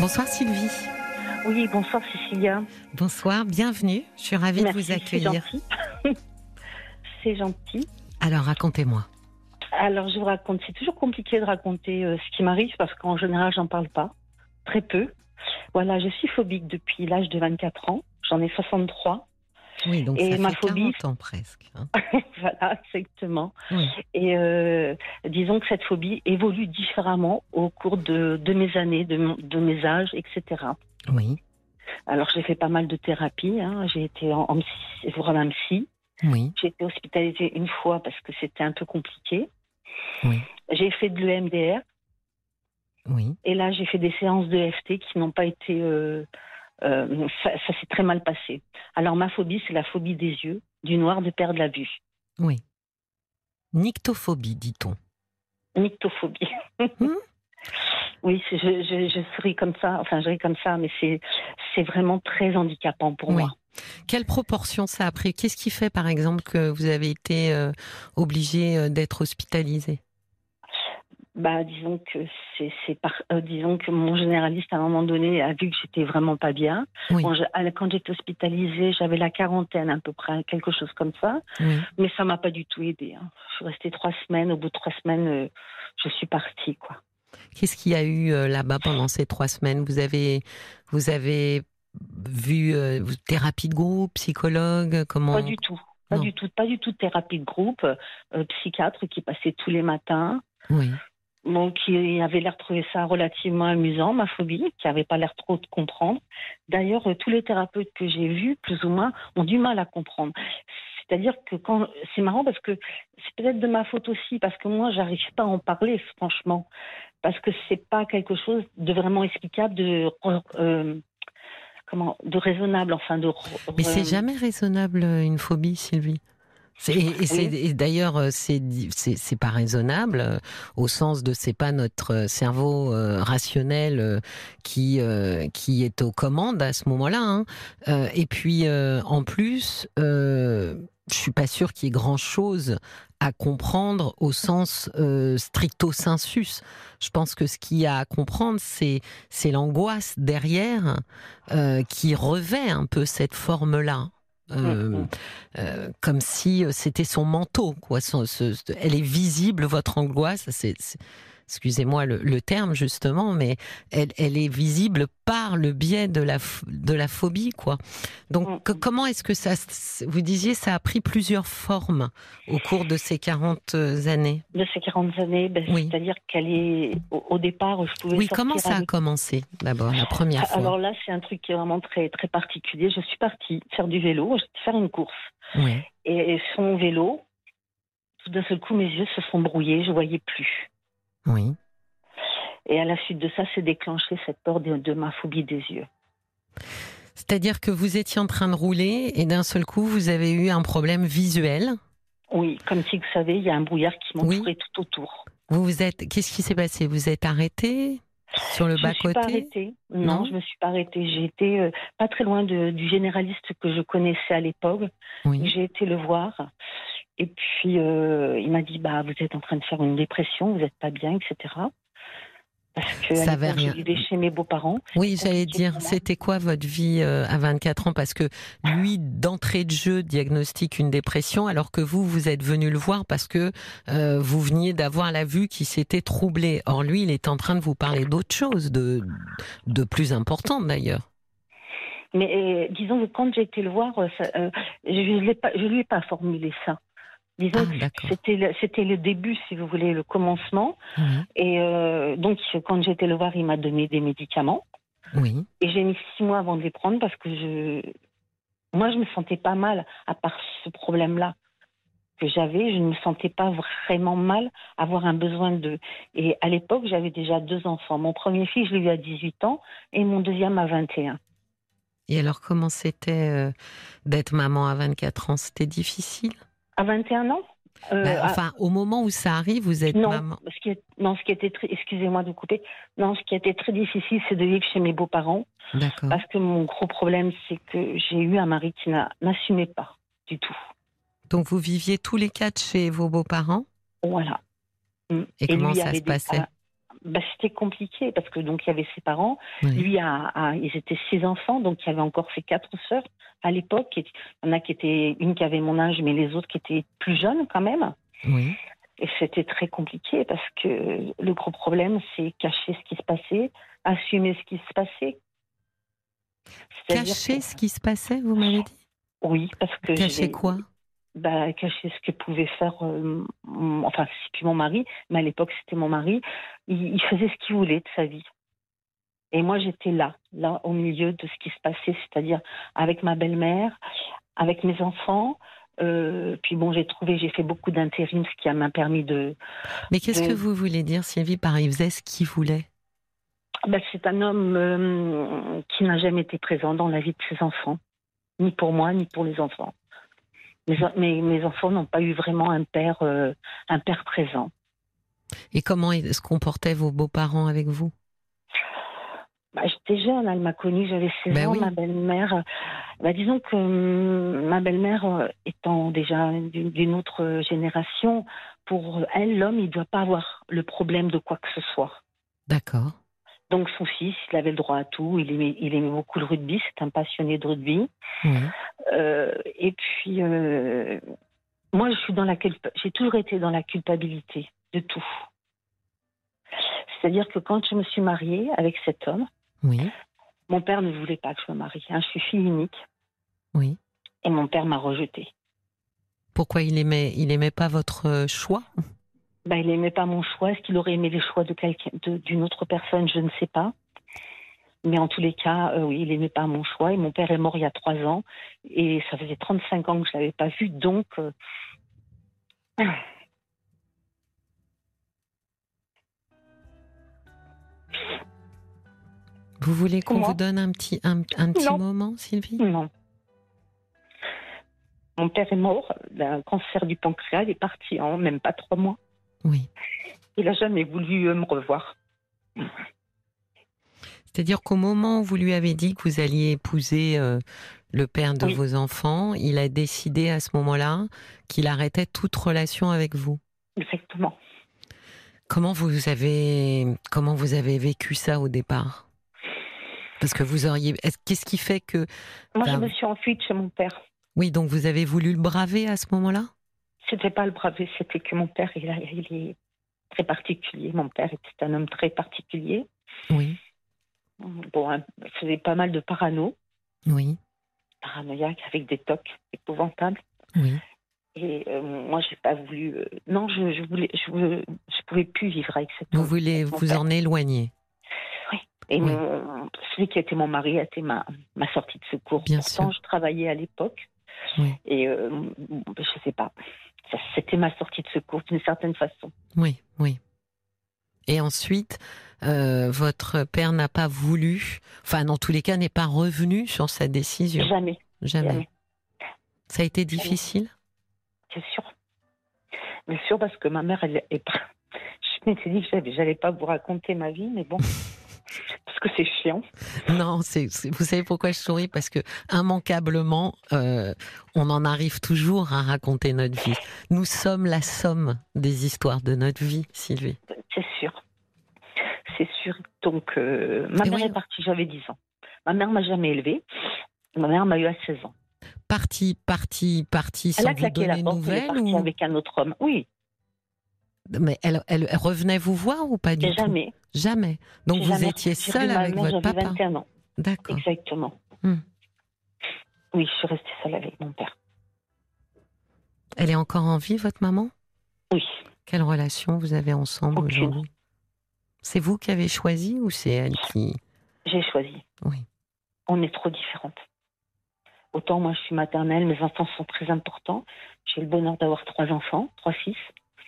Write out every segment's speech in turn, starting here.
Bonsoir Sylvie. Oui, bonsoir Cécilia. Bonsoir, bienvenue. Je suis ravie Merci, de vous accueillir. C'est gentil. c'est gentil. Alors racontez-moi. Alors je vous raconte, c'est toujours compliqué de raconter euh, ce qui m'arrive parce qu'en général j'en parle pas, très peu. Voilà, je suis phobique depuis l'âge de 24 ans, j'en ai 63. Oui, donc Et ça ma fait phobie- 40 ans presque. hein. voilà, exactement. Oui. Et euh, disons que cette phobie évolue différemment au cours de, de mes années, de, mes âges, etc. Oui, Alors j'ai fait pas mal de thérapie, hein. j'ai été en, en psy, voir un psy, oui, j'ai été hospitalisée une fois parce que c'était un peu compliqué. Oui. J'ai fait de l'EMDR oui. et là j'ai fait des séances de FT qui n'ont pas été... euh, euh, ça ça s'est très mal passé. Alors ma phobie, c'est la phobie des yeux, du noir, de perdre la vue. oui. Nyctophobie, dit-on. Nyctophobie. Hmm? oui, je, je, je ris comme ça, enfin je ris comme ça, mais c'est c'est vraiment très handicapant pour Oui. moi. Quelle proportion ça a pris? Qu'est-ce qui fait, par exemple, que vous avez été euh, obligé euh, d'être hospitalisé? Bah, disons que c'est, c'est par, euh, disons que mon généraliste à un moment donné a vu que j'étais vraiment pas bien. Oui. Bon, je- à la- quand j'étais hospitalisée, j'avais la quarantaine à peu près, quelque chose comme ça. Oui. Mais ça m'a pas du tout aidé. hein. Je suis restée trois semaines. Au bout de trois semaines, euh, je suis partie, quoi. Qu'est-ce qu'il y a eu euh, là-bas pendant ces trois semaines? Vous avez, vous avez vu thérapie de groupe, psychologue Comment? Pas du tout. Pas Non. du tout. Pas du tout de thérapie de groupe. psychiatre qui passait tous les matins. Oui. Bon, qui avait l'air de trouver ça relativement amusant, ma phobie, qui avait pas l'air trop de comprendre. D'ailleurs, tous les thérapeutes que j'ai vus, plus ou moins, ont du mal à comprendre. C'est-à-dire que quand c'est marrant parce que c'est peut-être de ma faute aussi parce que moi j'arrive pas à en parler franchement parce que c'est pas quelque chose de vraiment explicable de euh, comment de raisonnable enfin de Mais c'est jamais raisonnable euh, une phobie, Sylvie. Et, d'ailleurs, euh, c'est pas raisonnable euh, au sens de c'est pas notre euh, cerveau rationnel qui qui est aux commandes à ce moment-là. hein. Et puis en plus, euh, je suis pas sûre qu'il y ait grand chose à comprendre au sens euh, stricto sensus. Je pense que ce qu'il y a à comprendre, c'est c'est l'angoisse derrière euh, qui revêt un peu cette forme-là. Euh, Mhm. euh, comme si euh, c'était son manteau, quoi. Son- ce- ce- elle est visible, votre angoisse. C'est- excusez-moi le, le terme justement, mais elle, elle est visible par le biais de la, de la phobie, quoi. Donc, Mhm. que- comment est-ce que ça, vous disiez, ça a pris plusieurs formes au cours de ces 40 années? de ces 40 années, ben, Oui. c'est-à-dire qu'elle est au, au départ, je pouvais Oui, comment ça a commencé d'abord la première fois? Alors là, c'est un truc qui est vraiment très très particulier. Je suis partie faire du vélo, faire une course, Oui. et, et sur mon vélo, tout d'un seul coup, mes yeux se sont brouillés, je voyais plus. Oui. Et à la suite de ça, s'est déclenché cette peur de, de ma phobie des yeux. C'est-à-dire que vous étiez en train de rouler et d'un seul coup, vous avez eu un problème visuel. Oui, comme si vous savez, il y a un brouillard qui Oui. m'entourait tout autour. Vous vous êtes, qu'est-ce qui s'est passé? Vous êtes arrêté sur le Je me bas suis pas côté arrêtée. Non, Non je me suis pas arrêtée. J'ai été euh, pas très loin de- du généraliste que je connaissais à l'époque. Oui. J'ai été le voir. Et puis, euh, il m'a dit, bah, vous êtes en train de faire une dépression, vous n'êtes pas bien, etc. Parce que Ça je rien- chez mes beaux-parents. Oui, j'allais dire, c'était quoi votre vie euh, à 24 ans? Parce que lui, d'entrée de jeu, diagnostique une dépression, alors que vous, vous êtes venu le voir parce que euh, vous veniez d'avoir la vue qui s'était troublée. Or, lui, il est en train de vous parler d'autre chose, de, de plus importante d'ailleurs. Mais euh, disons que quand j'ai été le voir, ça, je ne lui ai pas formulé ça. Disons Ah, que c'était le, c'était le début, si vous voulez, le commencement. Oui. Et euh, donc, quand été le voir, il m'a donné des médicaments. oui. Et j'ai mis six mois avant de les prendre parce que je, moi, je me sentais pas mal à part ce problème-là que j'avais. Je ne me sentais pas vraiment mal, avoir un besoin de. Et à l'époque, j'avais déjà deux enfants. Mon premier fils, je l'ai eu à 18 ans et mon deuxième à 21. Et alors, comment c'était euh, d'être maman à 24 ans? C'était difficile? À 21 ans Euh, Bah, à- Enfin, au moment où ça arrive, vous êtes non, maman. ce qui est- non, ce qui était très, excusez-moi de couper. Non, ce qui était très difficile, c'est de vivre chez mes beaux-parents, D'accord. parce que mon gros problème, c'est que j'ai eu un mari qui n'a- n'assumait pas du tout. Donc, vous viviez tous les quatre chez vos beaux-parents? Voilà. Mm. Et comment ça se passait? Bah, c'était compliqué parce que donc il y avait ses parents, Oui. lui a, a- ils étaient six enfants, donc il y avait encore ses quatre sœurs à l'époque. Il y en a qui étaient une qui avait mon âge, mais les autres qui étaient plus jeunes quand même. Oui. Et c'était très compliqué parce que le gros problème, c'est cacher ce qui se passait, assumer ce qui se passait. Cacher que- ce qui se passait, vous m'avez dit? Oui, parce que Cacher quoi? Bah, cacher ce que pouvait faire, euh, mon- enfin, c'est plus mon mari, mais à l'époque c'était mon mari. Il, il faisait ce qu'il voulait de sa vie. Et moi j'étais là, là au milieu de ce qui se passait, c'est-à-dire avec ma belle-mère, avec mes enfants. Euh, puis bon, j'ai trouvé, j'ai fait beaucoup d'intérim, ce qui m'a permis de. Mais qu'est-ce de- que vous voulez dire, Sylvie, par il faisait ce qu'il voulait Bah, c'est un homme euh, qui n'a jamais été présent dans la vie de ses enfants, ni pour moi, ni pour les enfants. Mes, mes, mes enfants n'ont pas eu vraiment un père, euh, un père présent. Et comment se comportaient vos beaux-parents avec vous? Bah, J'étais jeune, elle m'a connue, j'avais 16 Ben ans. oui. Ma belle-mère, bah, disons que hum, ma belle-mère, euh, étant déjà d'une autre génération, pour elle, l'homme, il ne doit pas avoir le problème de quoi que ce soit. D'accord. Donc son fils, il avait le droit à tout, il aimait, il aimait beaucoup le rugby, c'est un passionné de rugby. Euh, et puis, euh, moi, je suis dans la j'ai toujours été dans la culpabilité de tout. C'est-à-dire que quand je me suis mariée avec cet homme, Oui. mon père ne voulait pas que je me marie. hein. Je suis fille unique Oui. et mon père m'a rejetée. Pourquoi il aimait, il aimait pas votre euh, choix? Ben, il n'aimait pas mon choix. Est-ce qu'il aurait aimé les choix de quelqu'un, d'une autre personne? Je ne sais pas. Mais en tous les cas, euh, oui, il n'aimait pas mon choix. Et mon père est mort il y a trois ans. Et ça faisait 35 ans que je ne l'avais pas vu. Donc, euh, Vous voulez qu'on vous donne un petit, un, un petit Non. moment, Sylvie? Non. Mon père est mort d'un cancer du pancréas. Il est parti en même pas trois mois. Oui. Il n'a jamais voulu euh, me revoir. C'est-à-dire qu'au moment où vous lui avez dit que vous alliez épouser euh, le père de Oui. vos enfants, il a décidé à ce moment-là qu'il arrêtait toute relation avec vous. Exactement. Comment vous avez comment vous avez vécu ça au départ? Parce que vous auriez est-ce- qu'est-ce qui fait que Moi, je me suis enfuie de chez mon père. oui donc vous avez voulu le braver à ce moment-là? C'était pas le braver, c'était que mon père, il, a- il est très particulier. Mon père était un homme très particulier. Oui Bon, hein, il faisait pas mal de parano, oui paranoïaque, avec des tocs épouvantables. oui Et euh, moi, j'ai pas voulu. euh, non, je, je voulais, je, pouvais plus vivre avec cet vous voulez vous père. en éloigner Et Oui. mon- celui qui était mon mari a été ma, ma sortie de secours. Bien Pourtant, sûr. je travaillais à l'époque. Oui. Et euh, je sais pas. C'était ma sortie de secours d'une certaine façon. oui oui et ensuite euh, votre père n'a pas voulu enfin dans tous les cas n'est pas revenu sur sa décision Jamais, jamais jamais. ça a été difficile? C'est sûr. Bien sûr, parce que ma mère, elle est pas. Je m'étais dit que j'allais pas vous raconter ma vie, mais bon. parce que c'est chiant. Non, c'est, vous savez pourquoi je souris? Parce que immanquablement, euh, on en arrive toujours à raconter notre vie. Nous sommes la somme des histoires de notre vie, Sylvie. C'est sûr. C'est sûr. Donc, euh, ma Et mère oui. est partie, j'avais 10 ans. Ma mère m'a jamais élevée. Ma mère m'a eu à 16 ans. Partie, partie, partie, Elle sans vous claqué la donner porte, elle est partie ou... avec un autre homme. Oui, Mais elle, elle, elle revenait vous voir ou pas du tout? Jamais. Jamais. Donc vous jamais étiez seule avec votre j'avais papa? 21 ans. D'accord. Exactement. Hmm. Oui, je suis restée seule avec mon père. Elle est encore en vie, votre maman? Oui. Quelle relation vous avez ensemble aujourd'hui? C'est vous qui avez choisi ou c'est elle qui J'ai choisi. Oui. On est trop différentes. Autant moi je suis maternelle, mes enfants sont très importants. J'ai le bonheur d'avoir trois enfants, trois fils.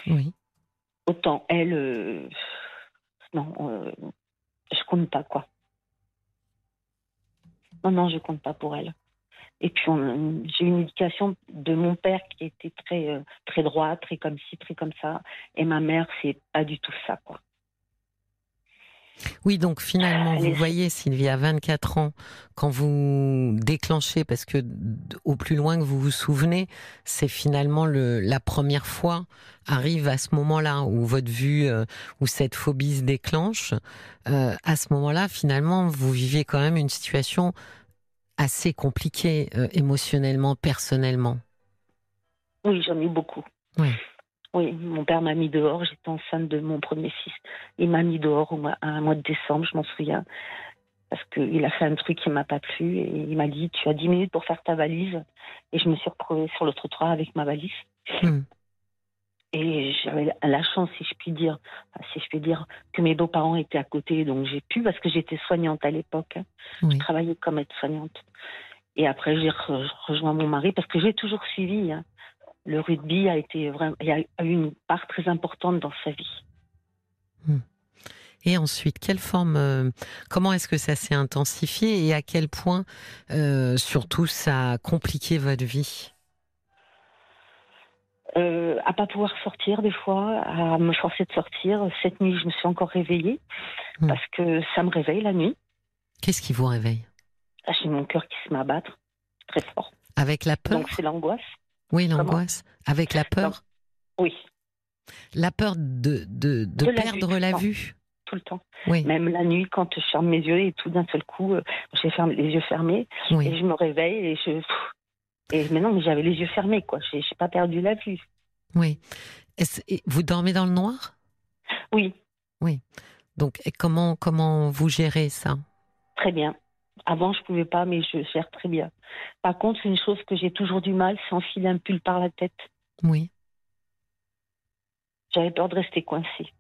Oui. Autant elle, euh, non, euh, je compte pas quoi. Non, non, je compte pas pour elle. Et puis j'ai une éducation de mon père qui était très euh, très droit, très comme ci, très comme ça. Et ma mère, c'est pas du tout ça quoi. Oui, donc finalement, vous voyez, Sylvie, à 24 ans, quand vous déclenchez, parce que au plus loin que vous vous souvenez, c'est finalement le, la première fois arrive à ce moment-là où votre vue, euh, où cette phobie se déclenche. Euh, à ce moment-là, finalement, vous vivez quand même une situation assez compliquée euh, émotionnellement, personnellement. Oui, j'en ai beaucoup. Oui. Oui, mon père m'a mis dehors. J'étais enceinte de mon premier fils. Il m'a mis dehors au mois, un mois de décembre, je m'en souviens. Parce qu'il a fait un truc qui ne m'a pas plu. Et il m'a dit Tu as 10 minutes pour faire ta valise. Et je me suis retrouvée sur le trottoir avec ma valise. Hmm. Et j'avais la chance, si je puis dire, si je puis dire, que mes beaux-parents étaient à côté, donc j'ai pu parce que j'étais soignante à l'époque. Je travaillais comme aide-soignante. Et après, j'ai rejoint mon mari parce que j'ai toujours suivi. Hein le rugby a été vraiment, a eu une part très importante dans sa vie. Et ensuite, quelle forme, euh, comment est-ce que ça s'est intensifié et à quel point, euh, surtout, ça a compliqué votre vie? Euh, À pas pouvoir sortir des fois, à me forcer de sortir. Cette nuit, je me suis encore réveillée hmm. parce que ça me réveille la nuit. Qu'est-ce qui vous réveille? Ah, J'ai mon cœur qui se met à battre très fort. Avec la peur? Donc c'est l'angoisse. Oui, l'angoisse. Avec la peur Oui. La peur de, de, de, perdre la vue tout le temps. Oui. Même la nuit, quand je ferme mes yeux et tout d'un seul coup, euh, j'ai les yeux fermés et je me réveille et je. Et maintenant, mais j'avais les yeux fermés, quoi. J'ai pas perdu la vue. Oui. vous dormez dans le noir? Oui. Oui. Donc, comment, comment vous gérez ça? Très bien. Avant, je pouvais pas, mais je gère très bien. Par contre, c'est une chose que j'ai toujours du mal, c'est enfiler un pull par la tête. Oui. J'avais peur de rester coincée.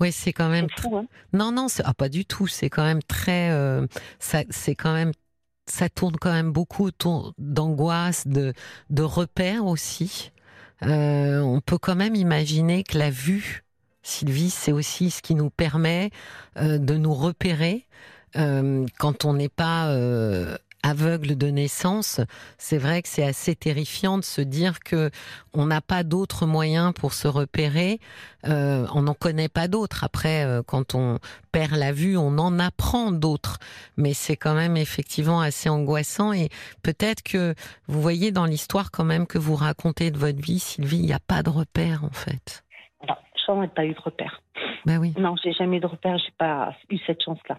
Oui, c'est quand même. Fou, hein non, non, ah, pas du tout. C'est quand même très. Euh, ça, c'est quand même. Ça tourne quand même beaucoup autour d'angoisse, de, de repères aussi. Euh, on peut quand même imaginer que la vue, Sylvie, c'est aussi ce qui nous permet euh, de nous repérer, euh, quand on n'est pas euh, aveugle de naissance, c'est vrai que c'est assez terrifiant de se dire que on n'a pas d'autres moyens pour se repérer. Euh, on n'en connaît pas d'autres. Après, quand on perd la vue, on en apprend d'autres. Mais c'est quand même effectivement assez angoissant. Et peut-être que vous voyez dans l'histoire quand même que vous racontez de votre vie, Sylvie, il n'y a pas de repère en fait. Non, je n'ai pas eu de repère. Ben oui. Non, j'ai jamais eu de repère. J'ai pas eu cette chance-là.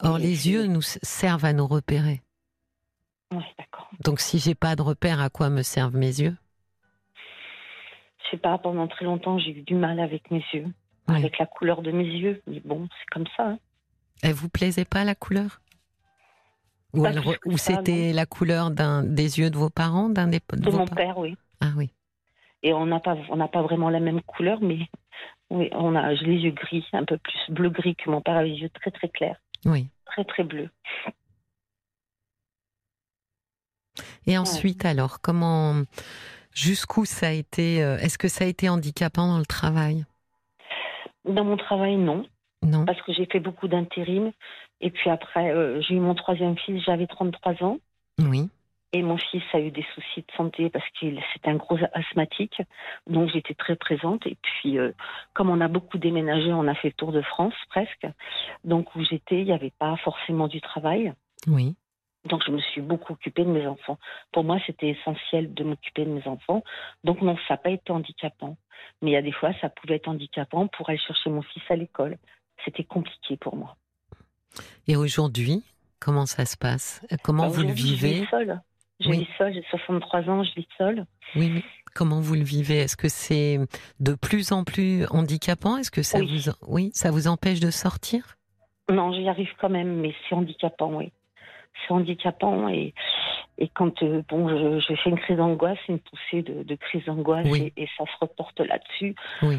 Or, les yeux nous servent à nous repérer. Oui, d'accord. Donc, si j'ai pas de repère, à quoi me servent mes yeux? Je sais pas, pendant très longtemps, j'ai eu du mal avec mes yeux, avec la couleur de mes yeux. Mais bon, c'est comme ça. Hein. Elle vous plaisait pas la couleur? Ou, c'était la couleur des yeux de vos parents, d'un des de, mon père, oui. Ah oui. Et on n'a pas, on n'a pas vraiment la même couleur, mais oui, on a, j'ai les yeux gris, un peu plus bleu gris que mon père avait les yeux très très clairs. Oui. Très, très bleu. Et ensuite, alors, comment, jusqu'où ça a été, euh, est-ce que ça a été handicapant dans le travail? Dans mon travail, non. Non. Parce que j'ai fait beaucoup d'intérim. Et puis après, euh, j'ai eu mon troisième fils, j'avais 33 ans. Oui. Et mon fils a eu des soucis de santé parce qu'il c'est un gros asthmatique. Donc j'étais très présente. Et puis, euh, comme on a beaucoup déménagé, on a fait le tour de France presque. Donc où j'étais, il n'y avait pas forcément du travail. Oui. Donc je me suis beaucoup occupée de mes enfants. Pour moi, c'était essentiel de m'occuper de mes enfants. Donc non, ça n'a pas été handicapant. Mais il y a des fois, ça pouvait être handicapant pour aller chercher mon fils à l'école. C'était compliqué pour moi. Et aujourd'hui, comment ça se passe? Comment bah, vous le vivez je seule. Je vis seule, j'ai 63 ans, je vis seule. Oui, mais comment vous le vivez? Est-ce que c'est de plus en plus handicapant? Est-ce que ça vous oui, ça vous empêche de sortir? Non, j'y arrive quand même, mais c'est handicapant, oui. C'est handicapant et et quand euh, bon, je, fais une crise d'angoisse, une poussée de, crise d'angoisse et, ça se reporte là-dessus. Oui.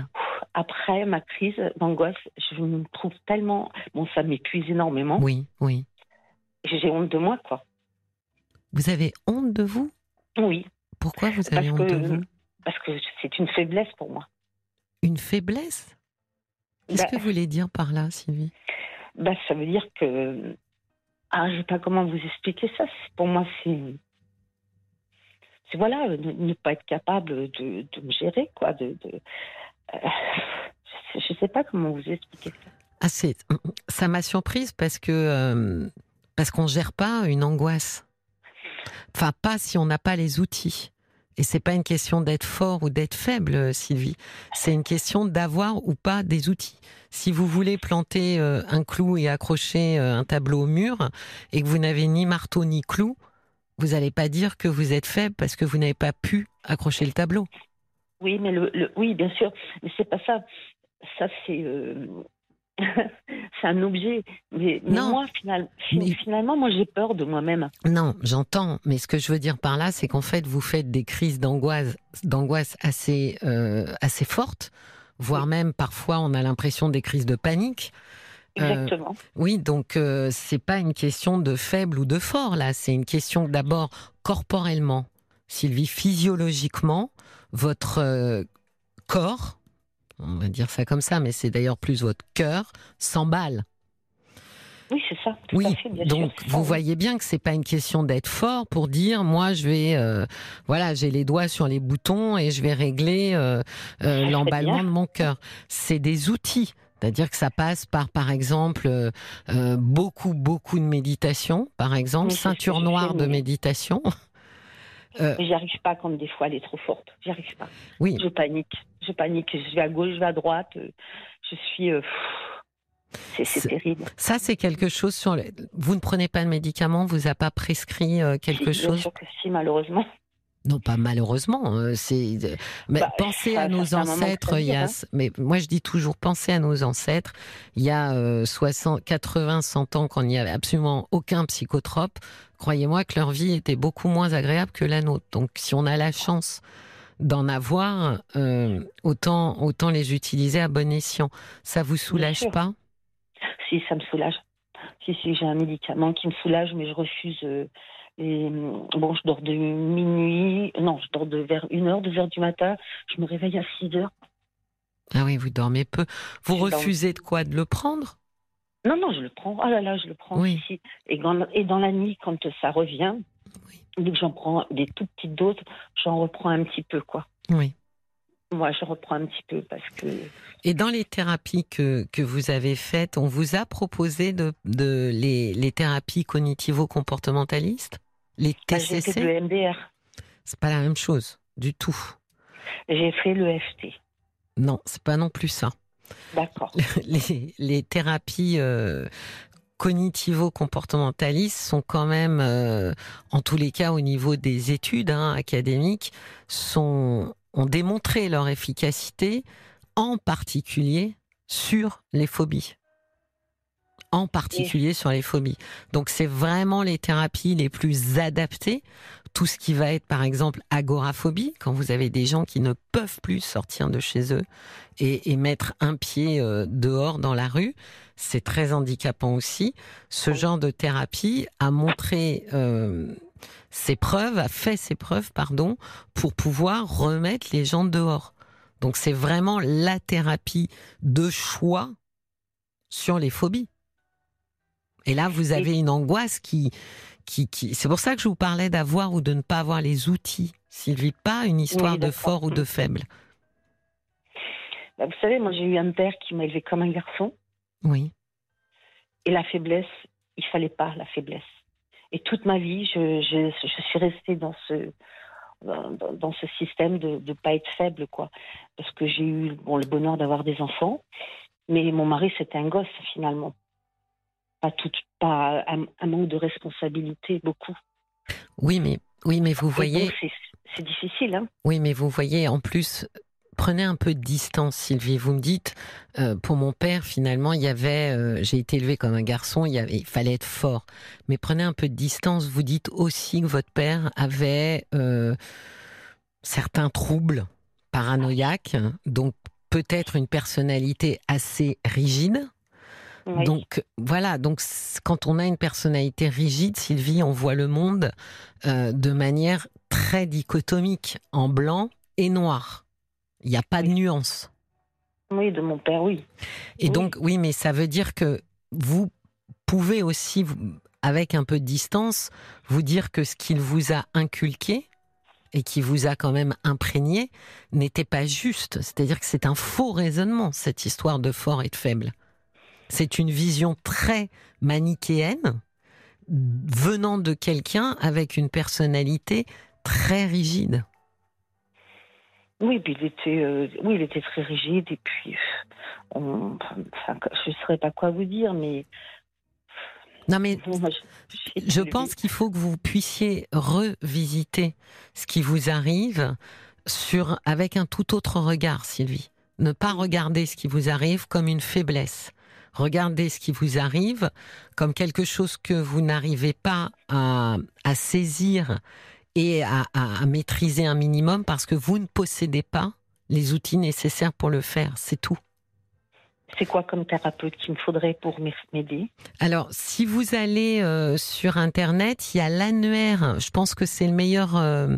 Après ma crise d'angoisse, je me trouve tellement bon, ça m'épuise énormément. Oui, oui. J'ai honte de moi, quoi. Vous avez honte de vous? Oui. Pourquoi vous avez honte de vous? Parce que c'est une faiblesse pour moi. Une faiblesse? Qu'est-ce bah que vous voulez dire par là, Sylvie? Bah, Ça veut dire que. Ah, je ne sais pas comment vous expliquer ça. Pour moi, c'est. C'est voilà, ne, pas être capable de, me gérer, quoi. De, euh, je ne sais pas comment vous expliquer ça. Ah, ça m'a surprise parce que euh, parce qu'on gère pas une angoisse. Enfin, pas si on n'a pas les outils. Et c'est pas une question d'être fort ou d'être faible, Sylvie. C'est une question d'avoir ou pas des outils. Si vous voulez planter euh, un clou et accrocher euh, un tableau au mur et que vous n'avez ni marteau ni clou, vous n'allez pas dire que vous êtes faible parce que vous n'avez pas pu accrocher le tableau. Oui, mais oui, bien sûr, mais c'est pas ça. Ça c'est euh, c'est un objet. Mais, moi, finalement, moi, j'ai peur de moi-même. Non, j'entends. Mais ce que je veux dire par là, c'est qu'en fait, vous faites des crises d'angoisse, d'angoisse assez, euh, assez fortes, voire même parfois, on a l'impression des crises de panique. Euh, Exactement. oui, donc euh, c'est pas une question de faible ou de fort là, c'est une question d'abord corporellement, Sylvie, physiologiquement, votre corps on va dire ça comme ça, mais c'est d'ailleurs plus votre cœur, s'emballe. Oui, c'est ça. oui, donc vous voyez bien que c'est pas une question d'être fort pour dire moi je vais, euh, voilà, j'ai les doigts sur les boutons et je vais régler euh, euh, l'emballement de mon cœur. C'est des outils. C'est-à-dire que ça passe par, par exemple, beaucoup, beaucoup de méditation, par exemple, ceinture noire de méditation. Euh, J'y arrive pas quand des fois elle est trop forte. J'y arrive pas. Oui. Je panique. Je panique. Je vais à gauche, je vais à droite. Je suis. Euh, c'est terrible. Ça, c'est quelque chose sur. Vous ne prenez pas de médicaments Vous a pas prescrit euh, quelque chose Bien sûr que si, malheureusement. Non, pas malheureusement. Euh, c'est mais bah, pensez à nos ancêtres. Il y a, hein. mais moi je dis toujours pensez à nos ancêtres. Il y a 60, 80, 100 ans, quand il n'y avait absolument aucun psychotrope, croyez-moi que leur vie était beaucoup moins agréable que la nôtre. Donc, si on a la chance d'en avoir, euh, autant autant les utiliser à bon escient. Ça vous soulage pas? Si, ça me soulage. Si, si, j'ai un médicament qui me soulage, mais je refuse. Euh, et bon, je dors de minuit, non, je dors de vers 1h, 2h du matin. Je me réveille à 6h. Ah oui, vous dormez peu. Vous refusez de quoi De le prendre? Non, non, je le prends. Oh là là, je le prends ici. Et dans, et dans la nuit, quand ça revient, dès que j'en prends des toutes petites doses, j'en reprends un petit peu, quoi. Oui. Moi, je reprends un petit peu parce que. Et dans les thérapies que, que vous avez faites, on vous a proposé de, de les, les thérapies cognitivo-comportementalistes? Les TCC J'ai fait le MDR. C'est pas la même chose du tout. J'ai fait le FT. Non, c'est pas non plus ça. D'accord. Les, les, thérapies euh, cognitivo-comportementalistes sont quand même, euh, en tous les cas au niveau des études hein, académiques, sont, ont démontré leur efficacité, en particulier sur les phobies en particulier sur les phobies. Donc c'est vraiment les thérapies les plus adaptées. Tout ce qui va être par exemple agoraphobie, quand vous avez des gens qui ne peuvent plus sortir de chez eux et, mettre un pied euh, dehors dans la rue, c'est très handicapant aussi. Ce genre de thérapie a montré euh, ses preuves, a fait ses preuves, pardon, pour pouvoir remettre les gens dehors. Donc c'est vraiment la thérapie de choix sur les phobies. Et là, vous avez une angoisse qui, qui, qui... c'est pour ça que je vous parlais d'avoir ou de ne pas avoir les outils, Sylvie, pas une histoire de fort ou de faible. Bah, vous savez, moi j'ai eu un père qui m'a élevé comme un garçon. Oui. Et la faiblesse, il fallait pas la faiblesse. Et toute ma vie, je, je, je suis restée dans ce, dans, dans ce système de ne pas être faible, quoi. Parce que j'ai eu bon, le bonheur d'avoir des enfants, mais mon mari, c'était un gosse, finalement pas tout, pas un, manque de responsabilité, beaucoup. Oui, mais oui, mais vous voyez, c'est difficile. Hein oui, mais vous voyez, en plus, prenez un peu de distance, Sylvie. Vous me dites, euh, pour mon père, finalement, il y avait, euh, j'ai été élevé comme un garçon, il, y avait, il fallait être fort. Mais prenez un peu de distance. Vous dites aussi que votre père avait euh, certains troubles paranoïaques, donc peut-être une personnalité assez rigide. Donc voilà, donc quand on a une personnalité rigide, Sylvie, on voit le monde euh, de manière très dichotomique, en blanc et noir. Il n'y a pas de nuance. Oui, de mon père, oui. Et donc, oui, mais ça veut dire que vous pouvez aussi, avec un peu de distance, vous dire que ce qu'il vous a inculqué et qui vous a quand même imprégné n'était pas juste. C'est-à-dire que c'est un faux raisonnement, cette histoire de fort et de faible. C'est une vision très manichéenne venant de quelqu'un avec une personnalité très rigide. Oui, il était, euh, oui, il était très rigide et puis, je ne saurais pas quoi vous dire, mais. Non, mais je, pense qu'il faut que vous puissiez revisiter ce qui vous arrive sur, avec un tout autre regard, Sylvie. Ne pas regarder ce qui vous arrive comme une faiblesse. Regardez ce qui vous arrive comme quelque chose que vous n'arrivez pas à, saisir et à, maîtriser un minimum parce que vous ne possédez pas les outils nécessaires pour le faire. C'est tout. C'est quoi comme thérapeute qu'il me faudrait pour m'aider? Alors, si vous allez euh, sur Internet, il y a l'annuaire. Je pense que c'est le meilleur, euh,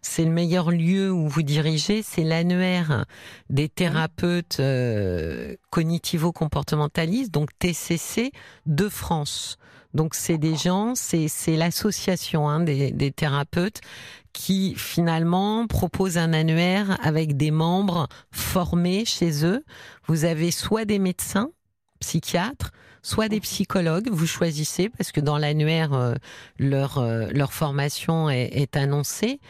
c'est le meilleur lieu où vous dirigez. C'est l'annuaire des thérapeutes euh, cognitivo-comportementalistes, donc TCC de France. Donc c'est des gens, c'est l'association hein, des, des, thérapeutes qui finalement proposent un annuaire avec des membres formés chez eux. Vous avez soit des médecins, psychiatres, soit des psychologues. Vous choisissez parce que dans l'annuaire euh, leur euh, leur formation est, est annoncée.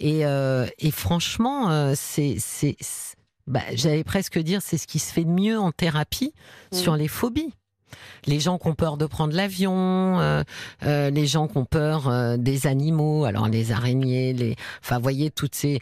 Et, euh, et franchement c'est c'est bah, j'allais presque dire c'est ce qui se fait de mieux en thérapie sur les phobies les gens qui ont peur de prendre l'avion, euh, euh, les gens qui ont peur euh, des animaux, alors les araignées, les, enfin, voyez toutes ces,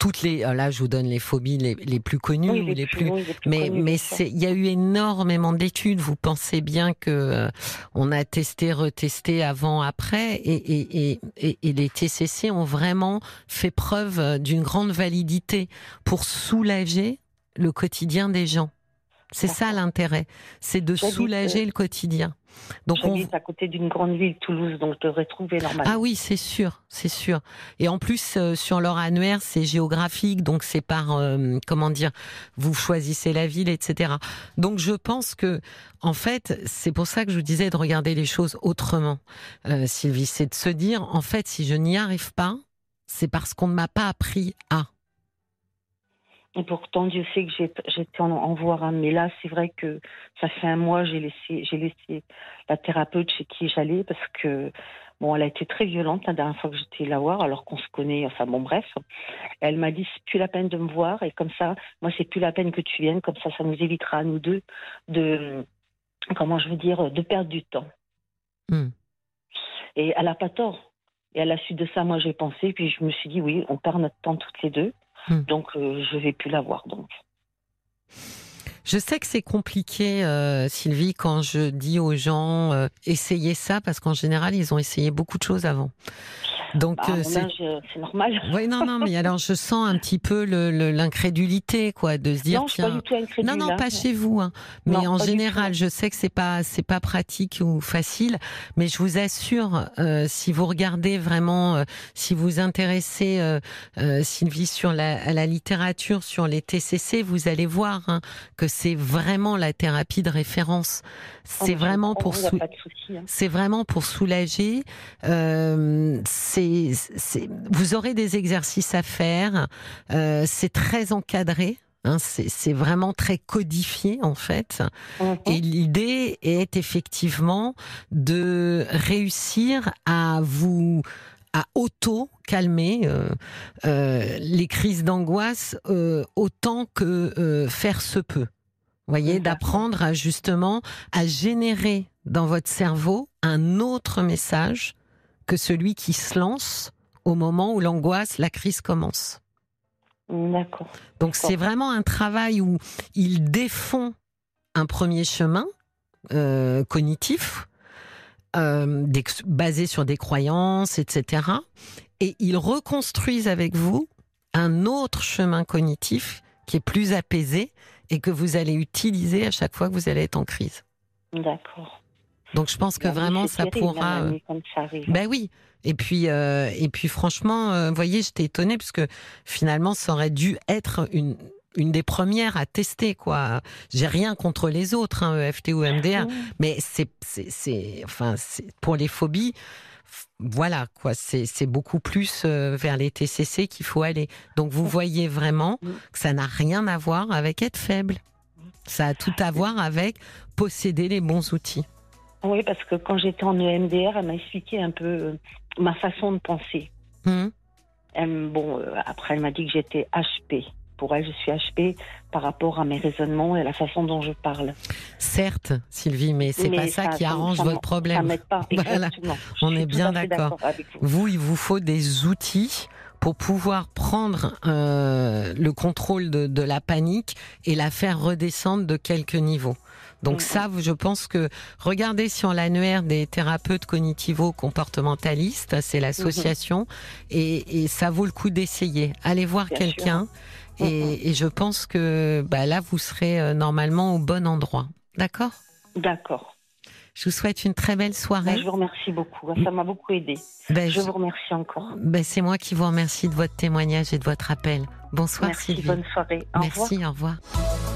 toutes les, là, je vous donne les phobies les, les plus connues, les, plus, mais mais c'est, il y a eu énormément d'études. Vous pensez bien que on a testé, retesté avant, après, et, et, et, et les TCC ont vraiment fait preuve d'une grande validité pour soulager le quotidien des gens. C'est ça l'intérêt, c'est de soulager euh, le quotidien. Donc on à côté d'une grande ville, Toulouse, donc je devrais trouver normalement. Ah oui, c'est sûr, c'est sûr. Et en plus euh, sur leur annuaire, c'est géographique, donc c'est par euh, comment dire, vous choisissez la ville, etc. Donc je pense que en fait, c'est pour ça que je vous disais de regarder les choses autrement, Sylvie, c'est de se dire en fait, si je n'y arrive pas, c'est parce qu'on ne m'a pas appris à. Et pourtant, Dieu sait que j'étais en, en voir un. Mais là, c'est vrai que ça fait un mois, j'ai laissé, j'ai laissé la thérapeute chez qui j'allais parce que, bon, elle a été très violente la dernière fois que j'étais la voir, alors qu'on se connaît, enfin bon, bref. Elle m'a dit, c'est plus la peine de me voir et comme ça, moi, c'est plus la peine que tu viennes, comme ça, ça nous évitera à nous deux de, comment je veux dire, de perdre du temps. Hmm. Et elle a pas tort. Et à la suite de ça, moi, j'ai pensé, puis je me suis dit, oui, on perd notre temps toutes les deux. Hmm. Donc, euh, je vais plus l'avoir. Donc. Je sais que c'est compliqué, euh, Sylvie, quand je dis aux gens euh, essayez ça, parce qu'en général, ils ont essayé beaucoup de choses avant. Donc euh, c'est normal. Oui, non, non, mais alors je sens un petit peu l'incrédulité, quoi, de se dire non, tiens. Pas du tout non, non, pas chez vous, hein. mais en général, je sais que c'est pas c'est pas pratique ou facile, mais je vous assure, euh, si vous regardez vraiment, euh, si vous intéressez euh, Sylvie sur la, la littérature, sur les TCC, vous allez voir hein, que c'est vraiment la thérapie de référence. C'est vraiment pour hein. c'est vraiment pour soulager. c'est vous aurez des exercices à faire. Euh, c'est très encadré. Hein, c'est vraiment très codifié en fait. Mhm. Et l'idée est effectivement de réussir à vous à auto calmer euh, euh, les crises d'angoisse autant que faire se peut. Voyez, d'apprendre à justement à générer dans votre cerveau un autre message que celui qui se lance au moment où l'angoisse, la crise commence. D'accord. Donc c'est vraiment un travail où ils défont un premier chemin euh, cognitif euh, basé sur des croyances, etc. Et ils reconstruisent avec vous un autre chemin cognitif qui est plus apaisé et que vous allez utiliser à chaque fois que vous allez être en crise. D'accord. Donc je pense que vraiment ça pourra. Euh, ben oui. Et puis euh, et puis franchement, euh, vous voyez, j'étais étonnée parce que finalement ça aurait dû être une une des premières à tester quoi. J'ai rien contre les autres, hein, EFT ou MDR, mais c'est c'est c'est enfin c'est pour les phobies. Voilà quoi, c'est beaucoup plus vers les TCC qu'il faut aller. Donc vous voyez vraiment que ça n'a rien à voir avec être faible. Ça a tout à voir avec posséder les bons outils. Oui, parce que quand j'étais en EMDR, elle m'a expliqué un peu euh, ma façon de penser. Hum, Elle- bon, euh, après, elle m'a dit que j'étais HP. Pour elle, je suis HP par rapport à mes raisonnements et à la façon dont je parle. Certes, Sylvie, mais c'est pas ça, qui arrange ça votre Ça problème. m'aide pas. Voilà. On est bien d'accord. vous. Vous, il vous faut des outils pour pouvoir prendre euh, le contrôle de, de la panique et la faire redescendre de quelques niveaux. Donc Mhm. ça, je pense que regardez sur l'annuaire des thérapeutes cognitivo-comportementalistes, c'est l'association, et, et ça vaut le coup d'essayer. Allez voir quelqu'un, et, et je pense que bah, là, vous serez euh, normalement au bon endroit. D'accord? D'accord. Je vous souhaite une très belle soirée. je vous remercie beaucoup. Ça m'a beaucoup aidé. Ben, Je vous remercie encore. ben, c'est moi qui vous remercie de votre témoignage et de votre appel. Bonsoir Merci. Sylvie. Bonne soirée. Au revoir. Merci, au revoir.